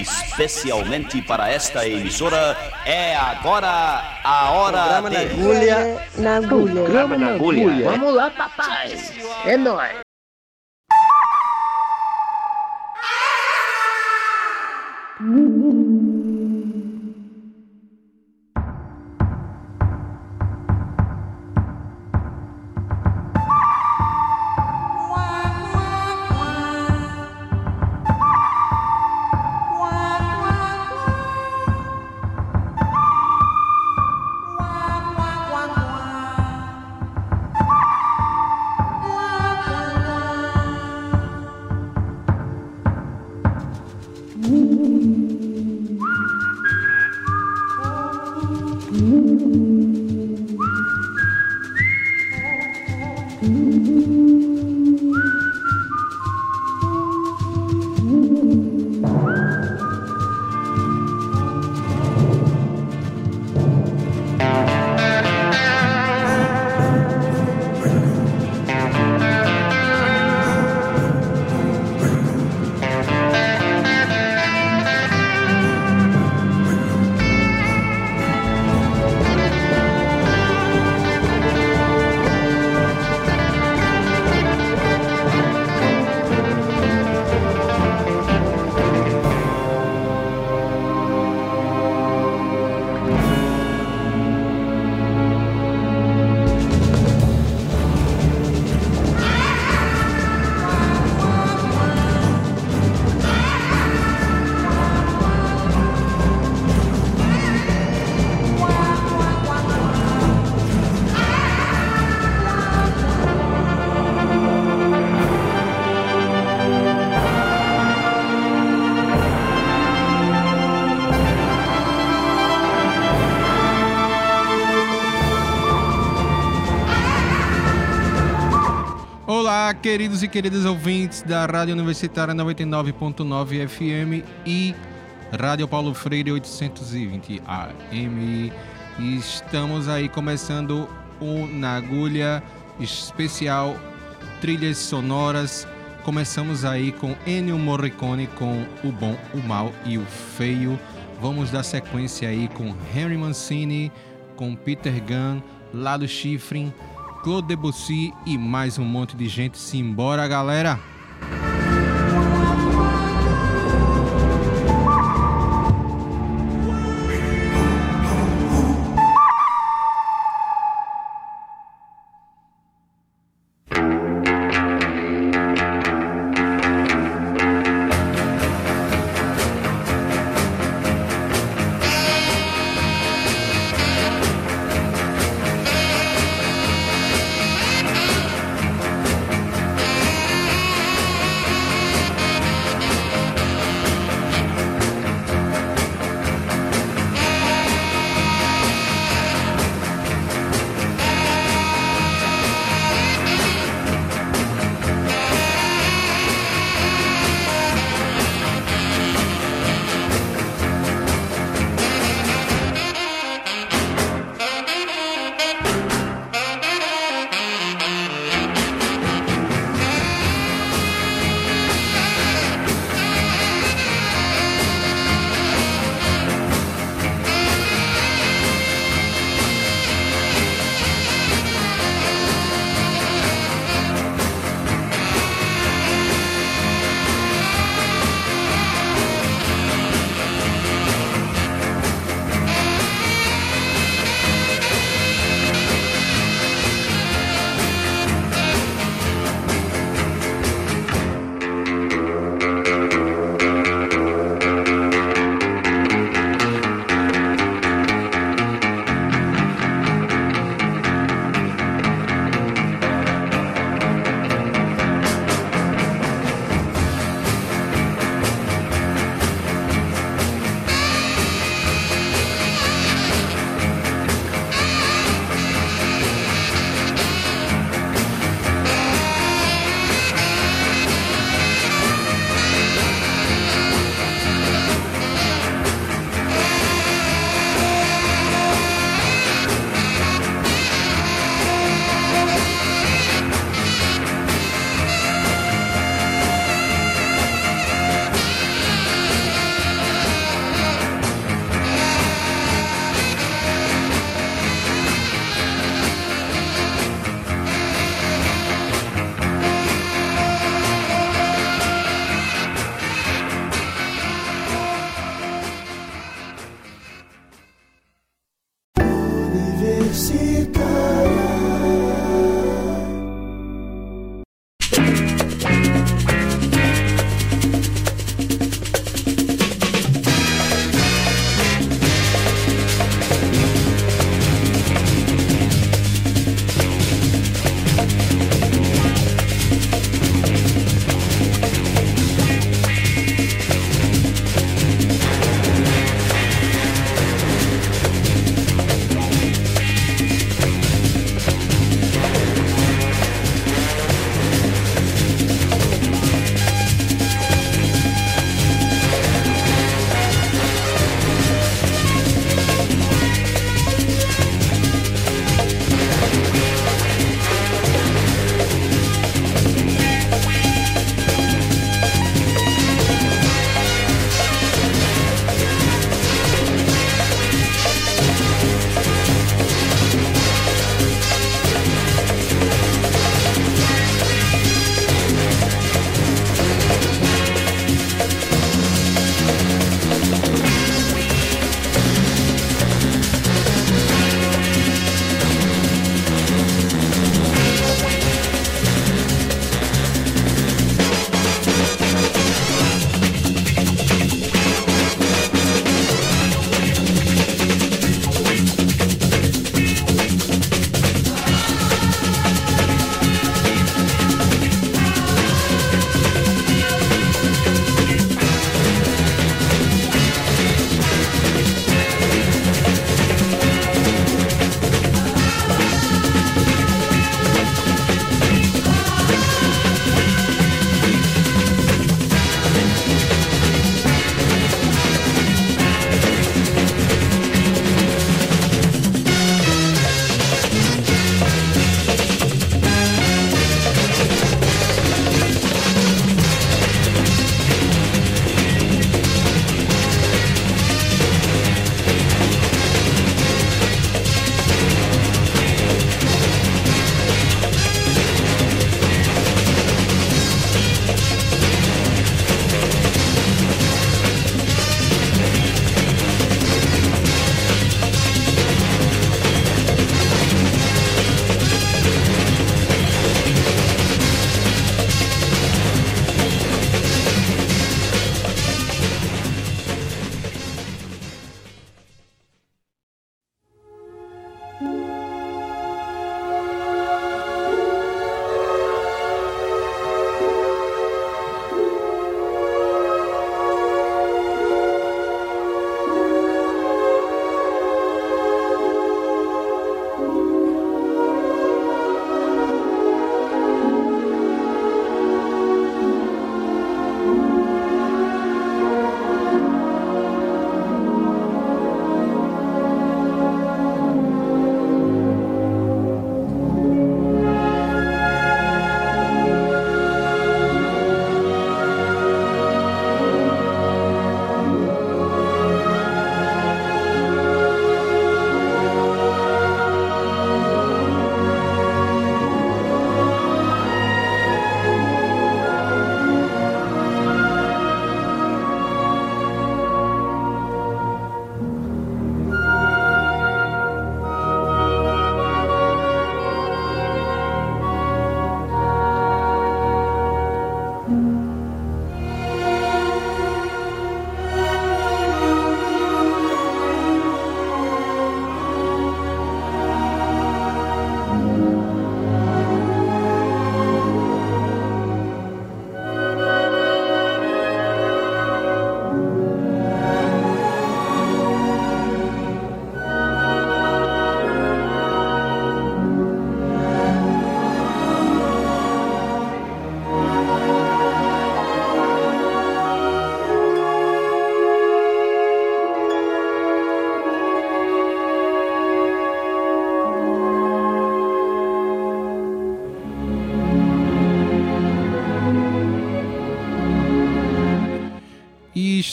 Especialmente para esta emissora, é agora a hora de... na agulha. Na agulha. Programa na agulha. Vamos lá, papai. É nóis. Queridos e queridas ouvintes da Rádio Universitária 99.9 FM e Rádio Paulo Freire 820 AM. Estamos aí começando o Na Agulha especial Trilhas Sonoras. Começamos aí com Ennio Morricone com O Bom, o Mal e o Feio. Vamos dar sequência aí com Henry Mancini, com Peter Gunn, Lado Schifrin, Claude Debussy e mais um monte de gente. Simbora, galera!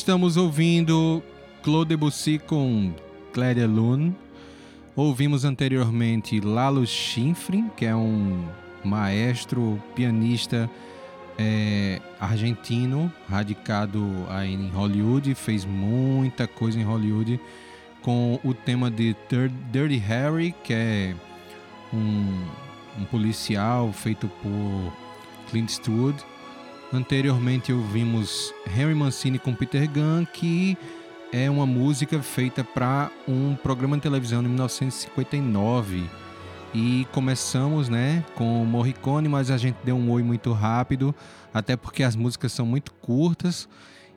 Estamos ouvindo Claude Debussy com Claire Lune. Ouvimos anteriormente Lalo Schifrin, que é um maestro, pianista é, argentino, radicado aí em Hollywood, fez muita coisa em Hollywood com o tema de Dirty Harry, que é um, um policial feito por Clint Eastwood. Anteriormente ouvimos Henry Mancini com Peter Gunn, que é uma música feita para um programa de televisão de 1959. E começamos, né, com Morricone, mas a gente deu um oi muito rápido, até porque as músicas são muito curtas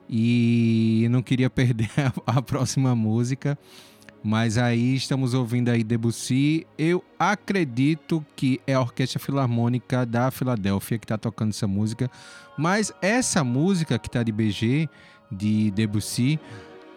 e não queria perder a, a próxima música. Mas aí estamos ouvindo aí Debussy. Eu acredito que é a Orquestra Filarmônica da Filadélfia que está tocando essa música. Mas essa música que está de BG, de Debussy,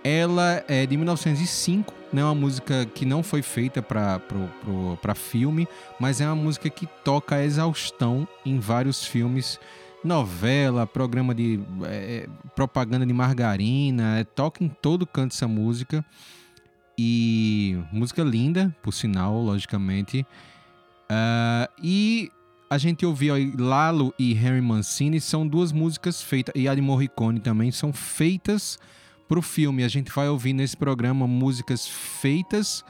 ela é de 1905, né? Uma música que não foi feita para filme, mas é uma música que toca a exaustão em vários filmes, novela, programa de é, propaganda de margarina, é, toca em todo canto essa música. E música linda, por sinal, logicamente. Uh, e a gente ouviu aí Lalo e Harry Mancini, são duas músicas feitas, e a de Morricone também, são feitas para o filme. A gente vai ouvir nesse programa músicas feitas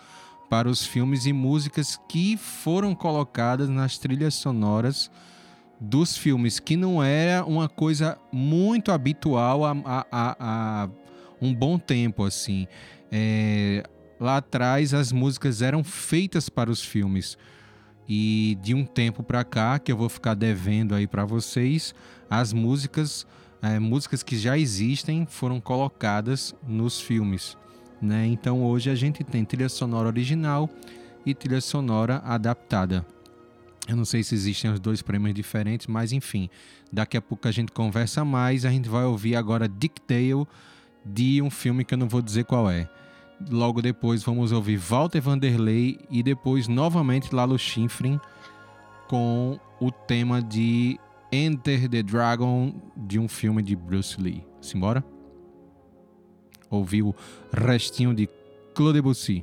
para os filmes e músicas que foram colocadas nas trilhas sonoras dos filmes, que não era uma coisa muito habitual há um bom tempo, assim. É, lá atrás as músicas eram feitas para os filmes. E de um tempo para cá, que eu vou ficar devendo aí para vocês, as músicas, é, músicas que já existem foram colocadas nos filmes. Né? Então hoje a gente tem trilha sonora original e trilha sonora adaptada. Eu não sei se existem os dois prêmios diferentes, mas enfim, daqui a pouco a gente conversa mais. A gente vai ouvir agora Dick Dale de um filme que eu não vou dizer qual é. Logo depois vamos ouvir Walter Vanderlei e depois novamente Lalo Schifrin com o tema de Enter the Dragon de um filme de Bruce Lee. Simbora? Ouvir o restinho de Claude Debussy.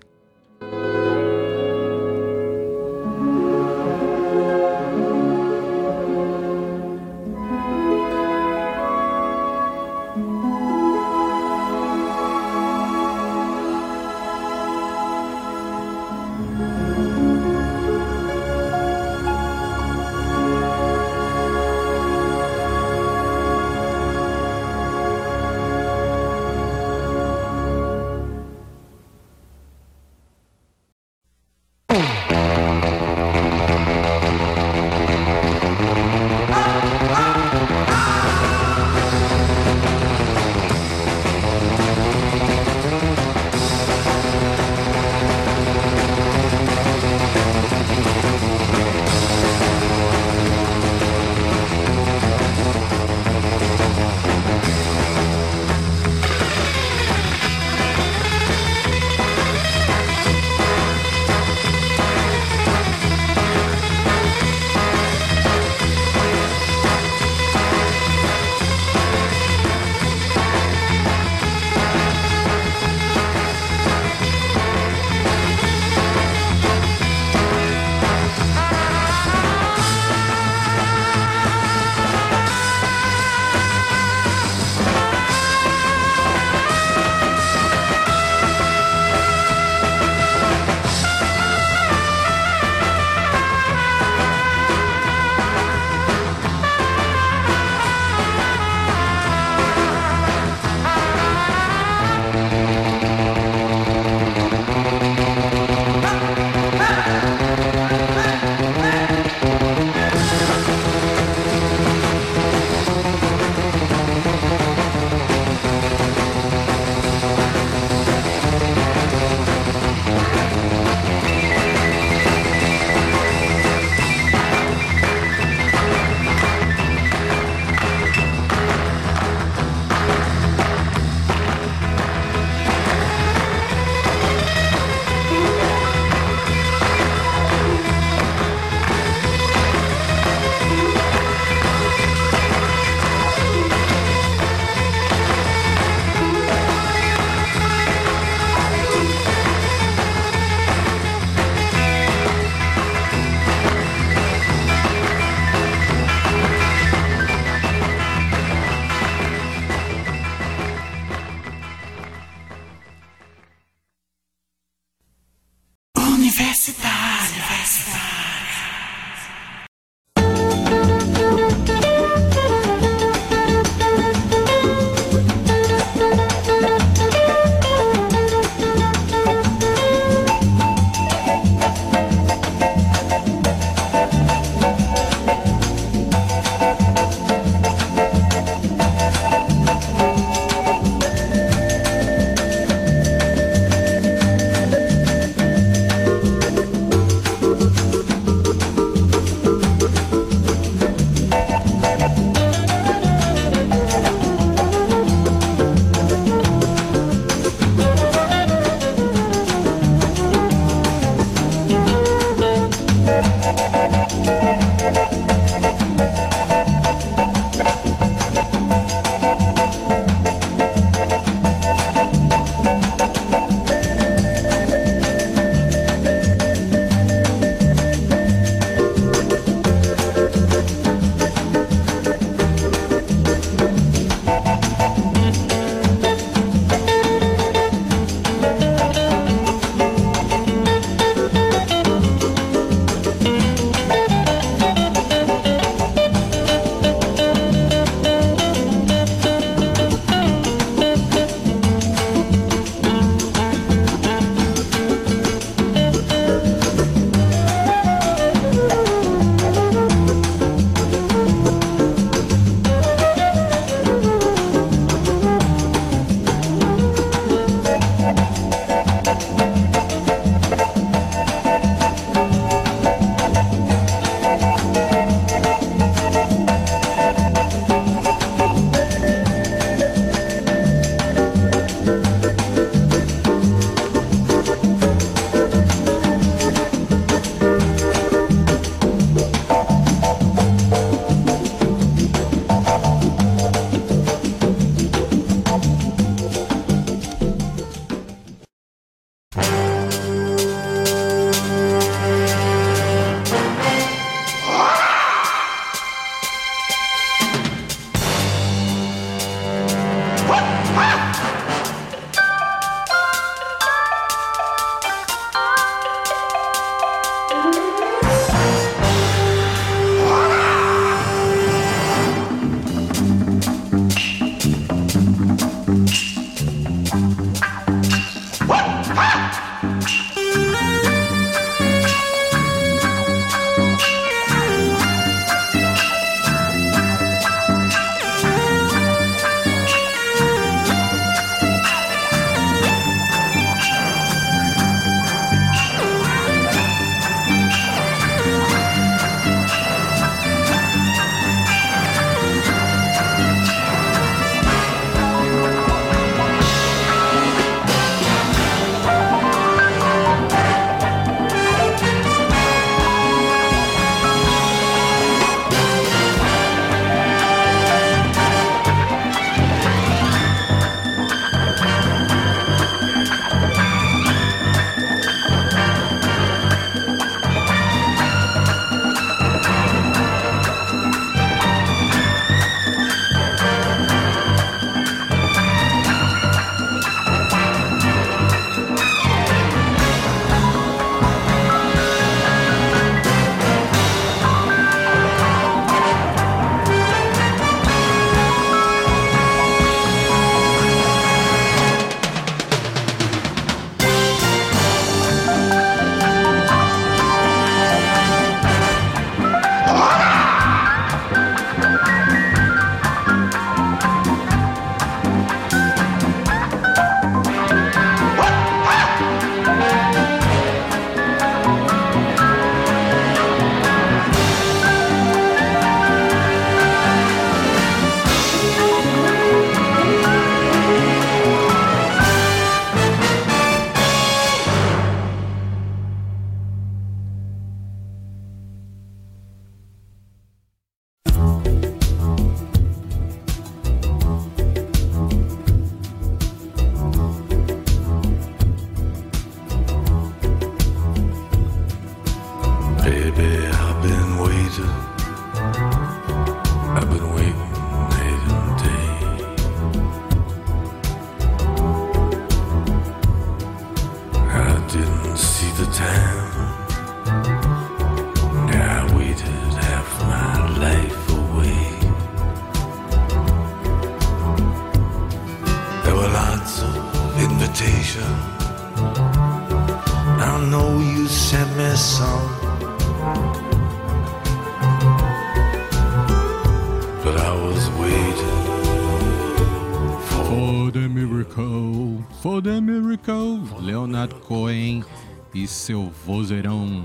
Seu vozeirão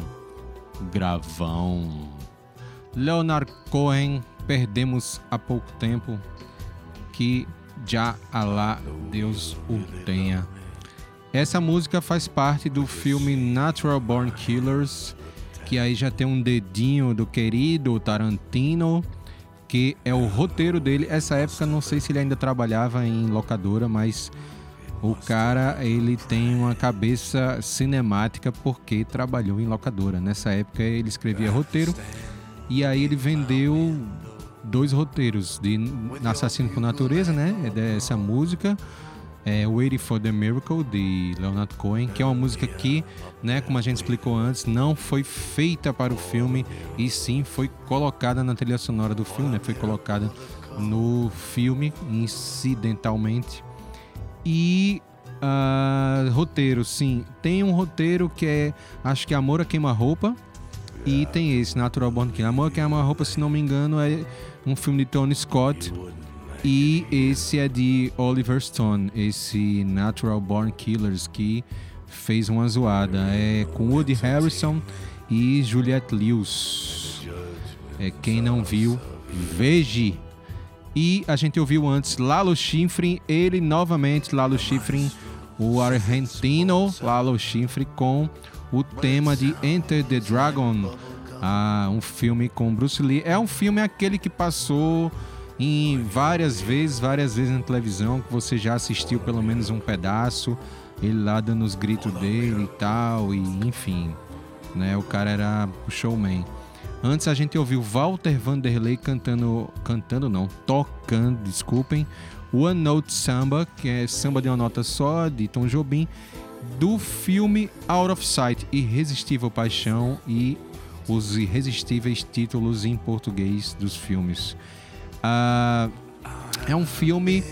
gravão. Leonard Cohen, perdemos há pouco tempo, que já Alá Deus o tenha. Essa música faz parte do filme Natural Born Killers, que aí já tem um dedinho do querido Tarantino, que é o roteiro dele. Essa época não sei se ele ainda trabalhava em locadora, mas o cara ele tem uma cabeça cinemática porque trabalhou em locadora. Nessa época ele escrevia roteiro e aí ele vendeu dois roteiros de Assassino por Natureza, né? É dessa música. É Waiting for the Miracle de Leonard Cohen, que é uma música que, né, como a gente explicou antes, não foi feita para o filme e sim foi colocada na trilha sonora do filme, né? Foi colocada no filme incidentalmente. E uh, roteiro, sim, tem um roteiro que é, acho que Amor a Queima-Roupa e tem esse Natural Born Killers. Amor a Queima-Roupa, se não me engano, é um filme de Tony Scott e esse é de Oliver Stone, esse Natural Born Killers, que fez uma zoada. É com Woody Harrison e Juliette Lewis. É, quem não viu, veja. E a gente ouviu antes Lalo Schifrin, ele novamente, Lalo Schifrin, o argentino Lalo Schifrin, com o tema de Enter the Dragon, ah, um filme com Bruce Lee. É um filme aquele que passou em várias vezes, várias vezes na televisão, que você já assistiu pelo menos um pedaço, ele lá dando os gritos dele e tal, e enfim, né? O cara era o showman. Antes a gente ouviu Walter Vanderlei cantando, cantando não, tocando, desculpem, One Note Samba, que é samba de uma nota só, de Tom Jobim, do filme Out of Sight, Irresistível Paixão e os irresistíveis títulos em português dos filmes. Uh, é um filme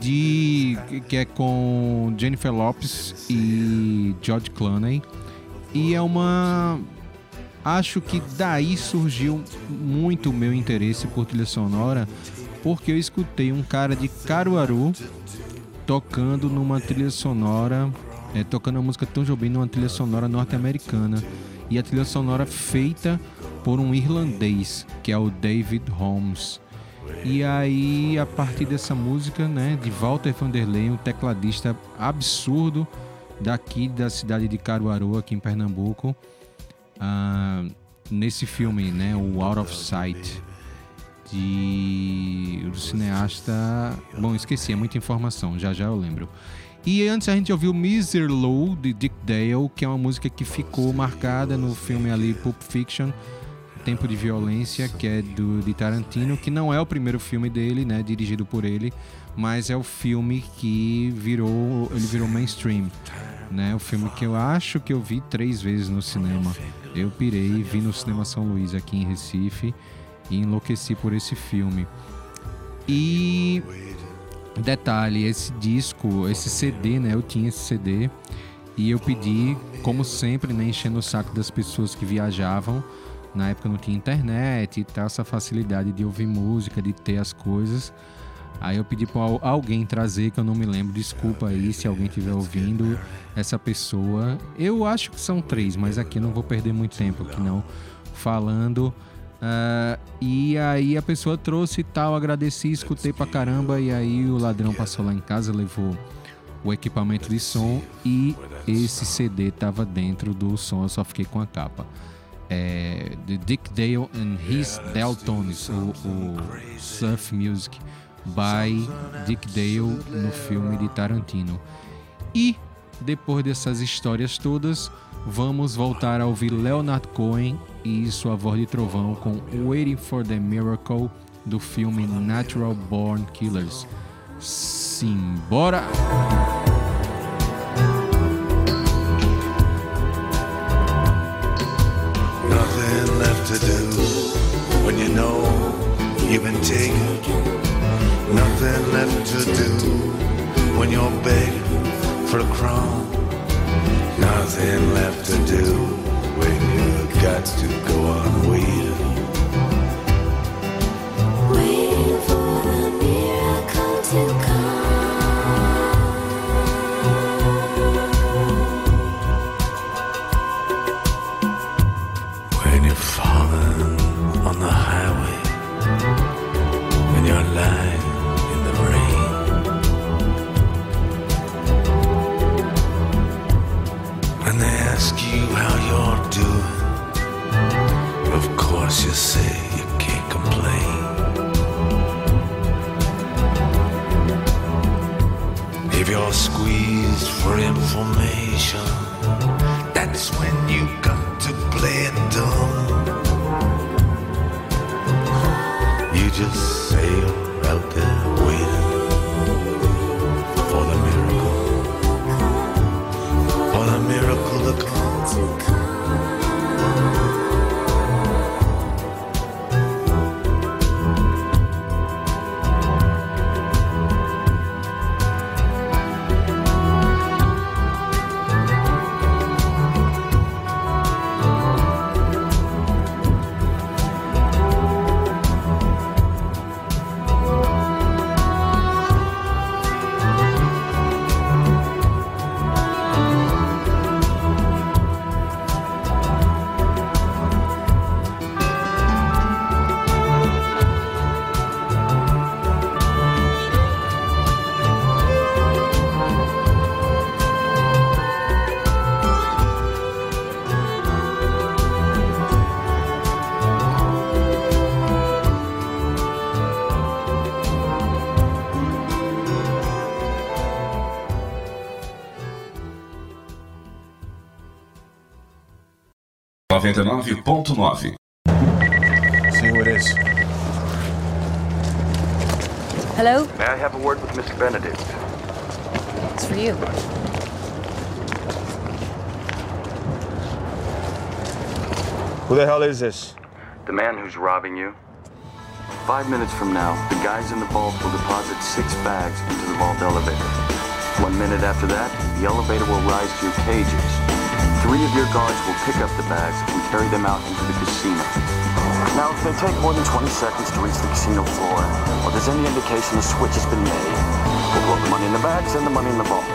de que é com Jennifer Lopes e George Clooney e é uma acho que daí surgiu muito o meu interesse por trilha sonora porque eu escutei um cara de Caruaru tocando numa trilha sonora é, tocando a música Tom Jobim numa trilha sonora norte-americana. E a trilha sonora feita por um irlandês que é o David Holmes. E aí, a partir dessa música, né, de Walter Vanderlei, um tecladista absurdo daqui da cidade de Caruaru, aqui em Pernambuco, uh, nesse filme, né, o Out of Sight, de do cineasta, bom, esqueci, é muita informação, já já eu lembro. E antes a gente ouviu Miser Low de Dick Dale, que é uma música que ficou marcada no filme ali Pulp Fiction Tempo de Violência, que é do de Tarantino, que não é o primeiro filme dele, né, dirigido por ele, mas é o filme que virou, ele virou mainstream, né? O filme que eu acho que eu vi três vezes no cinema. Eu pirei, vi no cinema São Luís aqui em Recife e enlouqueci por esse filme. E detalhe, esse disco, esse CD, né? Eu tinha esse CD e eu pedi, como sempre, né, enchendo o saco das pessoas que viajavam na época não tinha internet e tal, essa facilidade de ouvir música, de ter as coisas. Aí eu pedi para alguém trazer, que eu não me lembro, desculpa aí se alguém estiver ouvindo essa pessoa. Eu acho que são três, mas aqui não vou perder muito tempo aqui não falando. Uh, e aí a pessoa trouxe e tal, agradeci, escutei pra caramba. E aí o ladrão passou lá em casa, levou o equipamento de som e esse CD tava dentro do som, eu só fiquei com a capa é, de Dick Dale and His Deltones, o, o Surf Music by Dick Dale no filme de Tarantino. E depois dessas histórias todas, vamos voltar a ouvir Leonard Cohen e sua voz de trovão com Waiting for the Miracle do filme Natural Born Killers. Simbora! to do when you know you've been taken. Nothing left to do when you're begging for a crumb. Nothing left to do when you've got to go on waiting. Waiting for the miracle to come. is information. 99.9. See who it is. Hello? May I have a word with Mr. Benedict? It's for you. Who the hell is this? The man who's robbing you. Five minutes from now, the guys in the vault will deposit six bags into the vault elevator. One minute after that, the elevator will rise to your cages, Three of your guards will pick up the bags and carry them out into the casino. Now, if they take more than 20 seconds to reach the casino floor, or there's any indication a switch has been made, we'll blow the money in the bags and the money in the vault.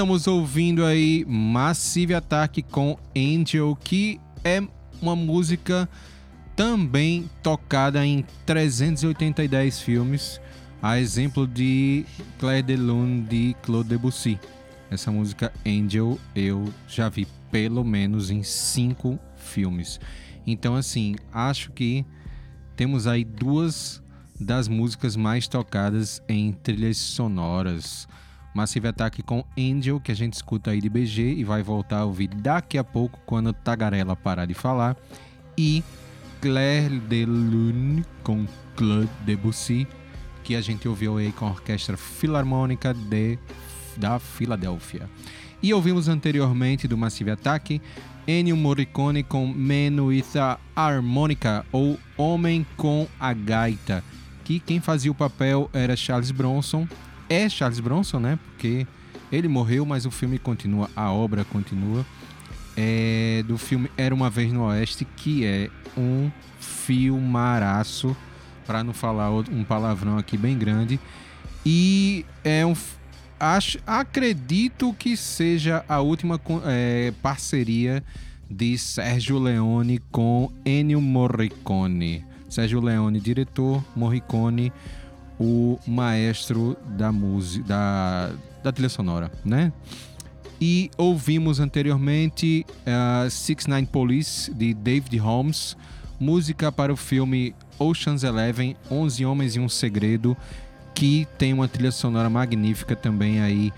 Estamos ouvindo aí Massive Attack com Angel, que é uma música também tocada em 380 filmes, a exemplo de Claire de Lune de Claude Debussy. Essa música Angel eu já vi pelo menos em cinco filmes. Então, assim, acho que temos aí duas das músicas mais tocadas em trilhas sonoras. Massive Attack com Angel, que a gente escuta aí de BG e vai voltar a ouvir daqui a pouco quando Tagarela parar de falar. E Claire de Lune com Claude Debussy, que a gente ouviu aí com a Orquestra Filarmônica de, da Filadélfia. E ouvimos anteriormente do Massive Attack Ennio Morricone com Man with a Harmonica ou Homem com a Gaita, que quem fazia o papel era Charles Bronson. É Charles Bronson, né? Porque ele morreu, mas o filme continua, a obra continua. É do filme Era uma vez no Oeste, que é um filmaraço, para não falar um palavrão aqui bem grande. E é um acho, acredito que seja a última é, parceria de Sérgio Leone com Ennio Morricone. Sérgio Leone, diretor, Morricone, o maestro da música, da, da trilha sonora, né? E ouvimos anteriormente uh, Six Nine Police de David Holmes, música para o filme Ocean's Eleven, 11 Homens e um Segredo, que tem uma trilha sonora magnífica também aí,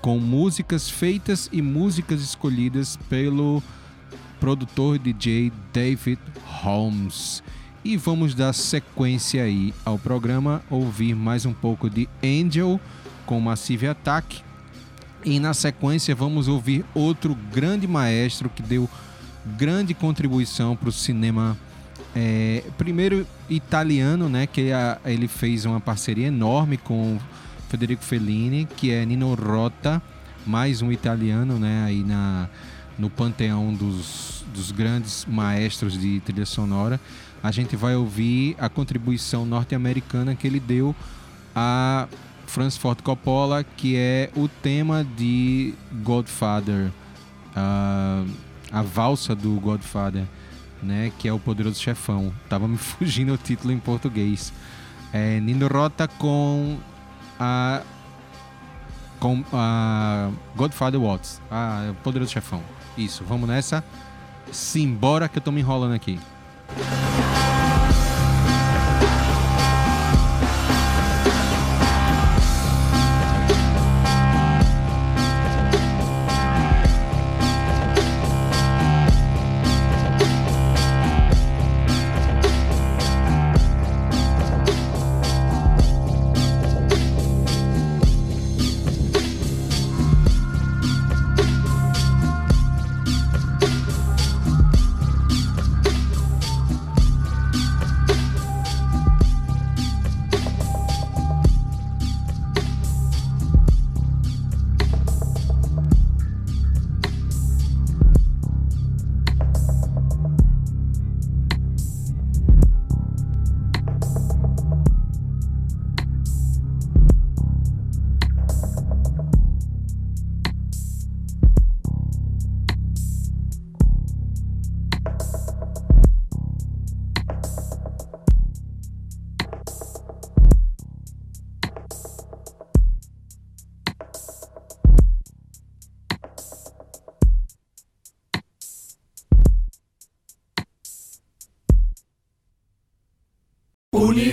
com músicas feitas e músicas escolhidas pelo produtor DJ David Holmes. E vamos dar sequência aí ao programa, ouvir mais um pouco de Angel com Massive Attack. E na sequência vamos ouvir outro grande maestro que deu grande contribuição para o cinema é, primeiro italiano, né, que a, ele fez uma parceria enorme com Federico Fellini, que é Nino Rota, mais um italiano, né, aí na no panteão dos, dos grandes maestros de trilha sonora a gente vai ouvir a contribuição norte-americana que ele deu a Francis Ford Coppola, que é o tema de Godfather, a, a valsa do Godfather, né, que é o Poderoso Chefão. Tava me fugindo o título em português. É Nino Rota com a com a Godfather Watts, a Poderoso Chefão. Isso, vamos nessa. Simbora que eu tô me enrolando aqui.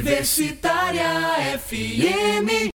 Universitária FM.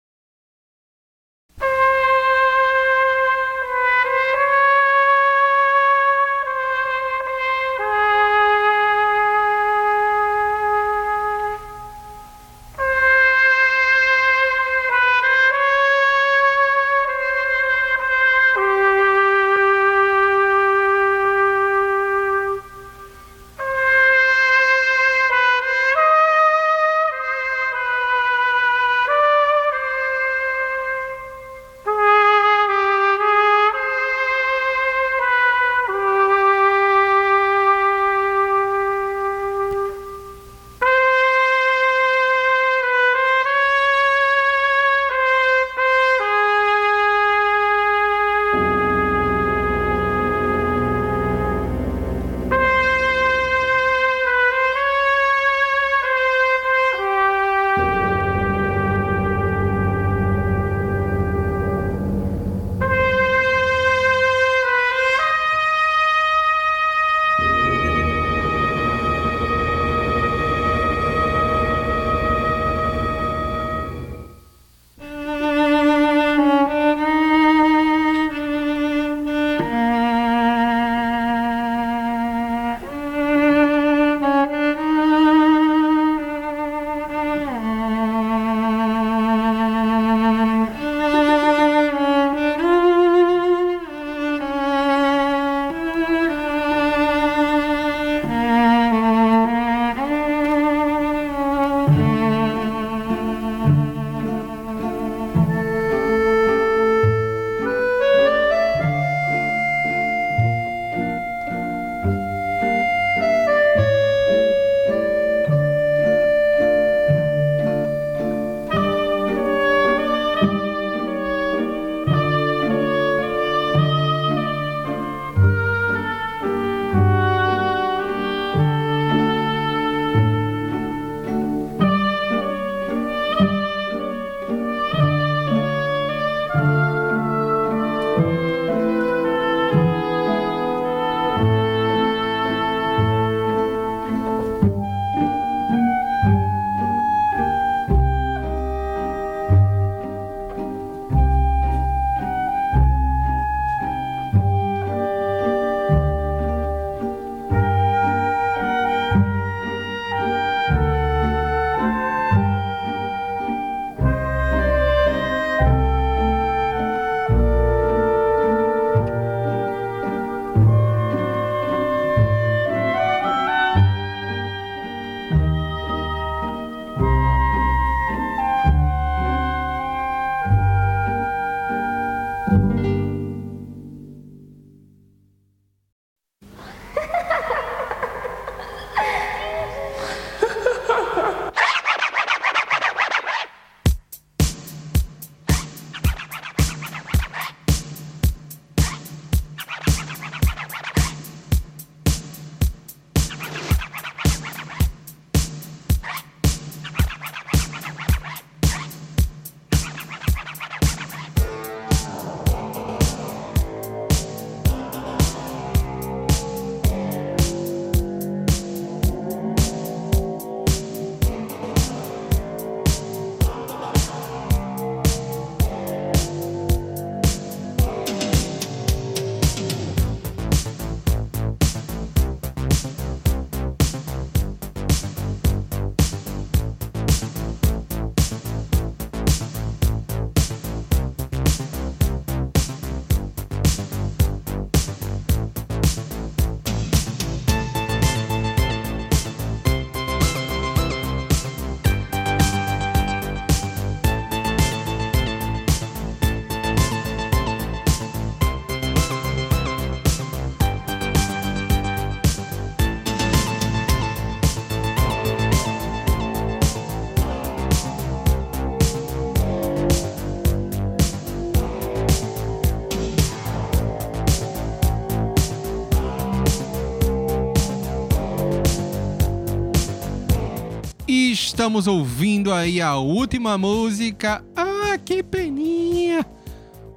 Estamos ouvindo aí a última música. Ah, que peninha!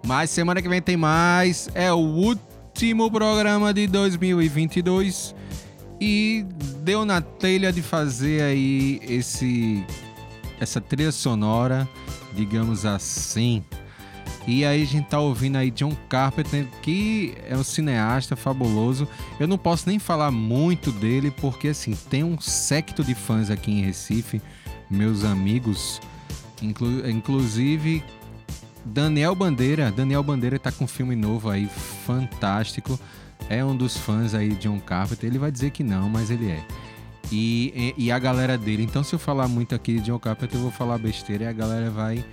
Mas semana que vem tem mais. É o último programa de 2022 e deu na telha de fazer aí esse essa trilha sonora, digamos assim. E aí a gente tá ouvindo aí John Carpenter, que é um cineasta fabuloso. Eu não posso nem falar muito dele, porque assim, tem um secto de fãs aqui em Recife, meus amigos, inclu inclusive Daniel Bandeira. Daniel Bandeira tá com um filme novo aí, fantástico. É um dos fãs aí de John Carpenter. Ele vai dizer que não, mas ele é. E, e, e a galera dele. Então, se eu falar muito aqui de John Carpenter, eu vou falar besteira e a galera vai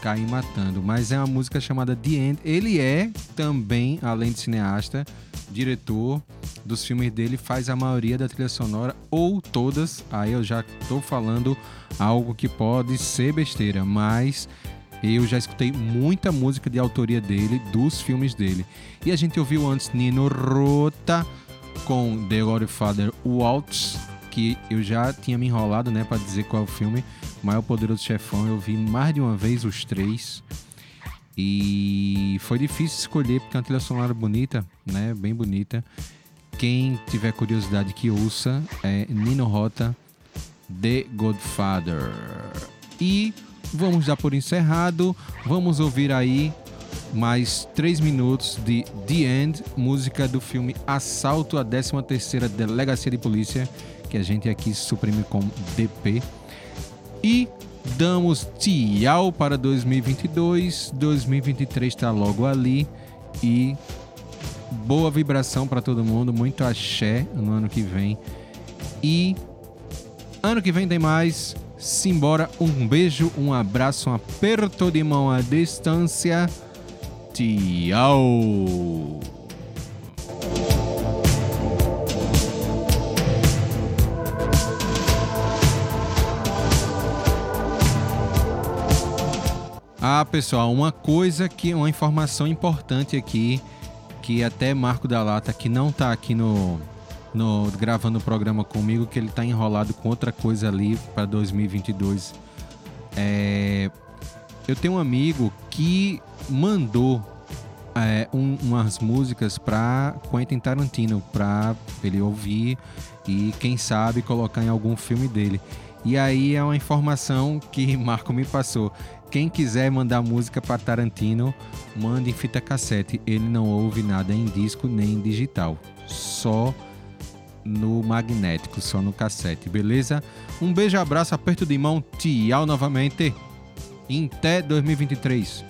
cair matando. Mas é uma música chamada The End. Ele é também, além de cineasta, diretor dos filmes dele, faz a maioria da trilha sonora ou todas. Aí eu já tô falando algo que pode ser besteira, mas eu já escutei muita música de autoria dele, dos filmes dele. E a gente ouviu antes Nino Rota com The Godfather Waltz, que eu já tinha me enrolado, né, para dizer qual é o filme. O Maior Poderoso Chefão, eu vi mais de uma vez os três. E foi difícil escolher porque é uma trilha sonora bonita, né, bem bonita. Quem tiver curiosidade que ouça é Nino Rota, The Godfather. E vamos dar por encerrado. Vamos ouvir aí mais 3 minutos de The End, música do filme Assalto à 13ª Delegacia de Polícia, que a gente aqui suprime como DP. E damos tchau para 2022. 2023 está logo ali e boa vibração para todo mundo, muito axé no ano que vem. E ano que vem tem mais. Simbora, um beijo, um abraço, um aperto de mão à distância. Tchau! Ah, pessoal, uma coisa que uma informação importante aqui que até Marco da Lata que não tá aqui no no gravando o programa comigo que ele tá enrolado com outra coisa ali para 2022. É, eu tenho um amigo que mandou é, um, umas músicas para Quentin Tarantino para ele ouvir e quem sabe colocar em algum filme dele. E aí é uma informação que Marco me passou. Quem quiser mandar música para Tarantino, mande em fita cassete. Ele não ouve nada em disco nem em digital. Só no magnético, só no cassete, beleza? Um beijo, abraço, aperto de mão, tchau novamente. Até 2023.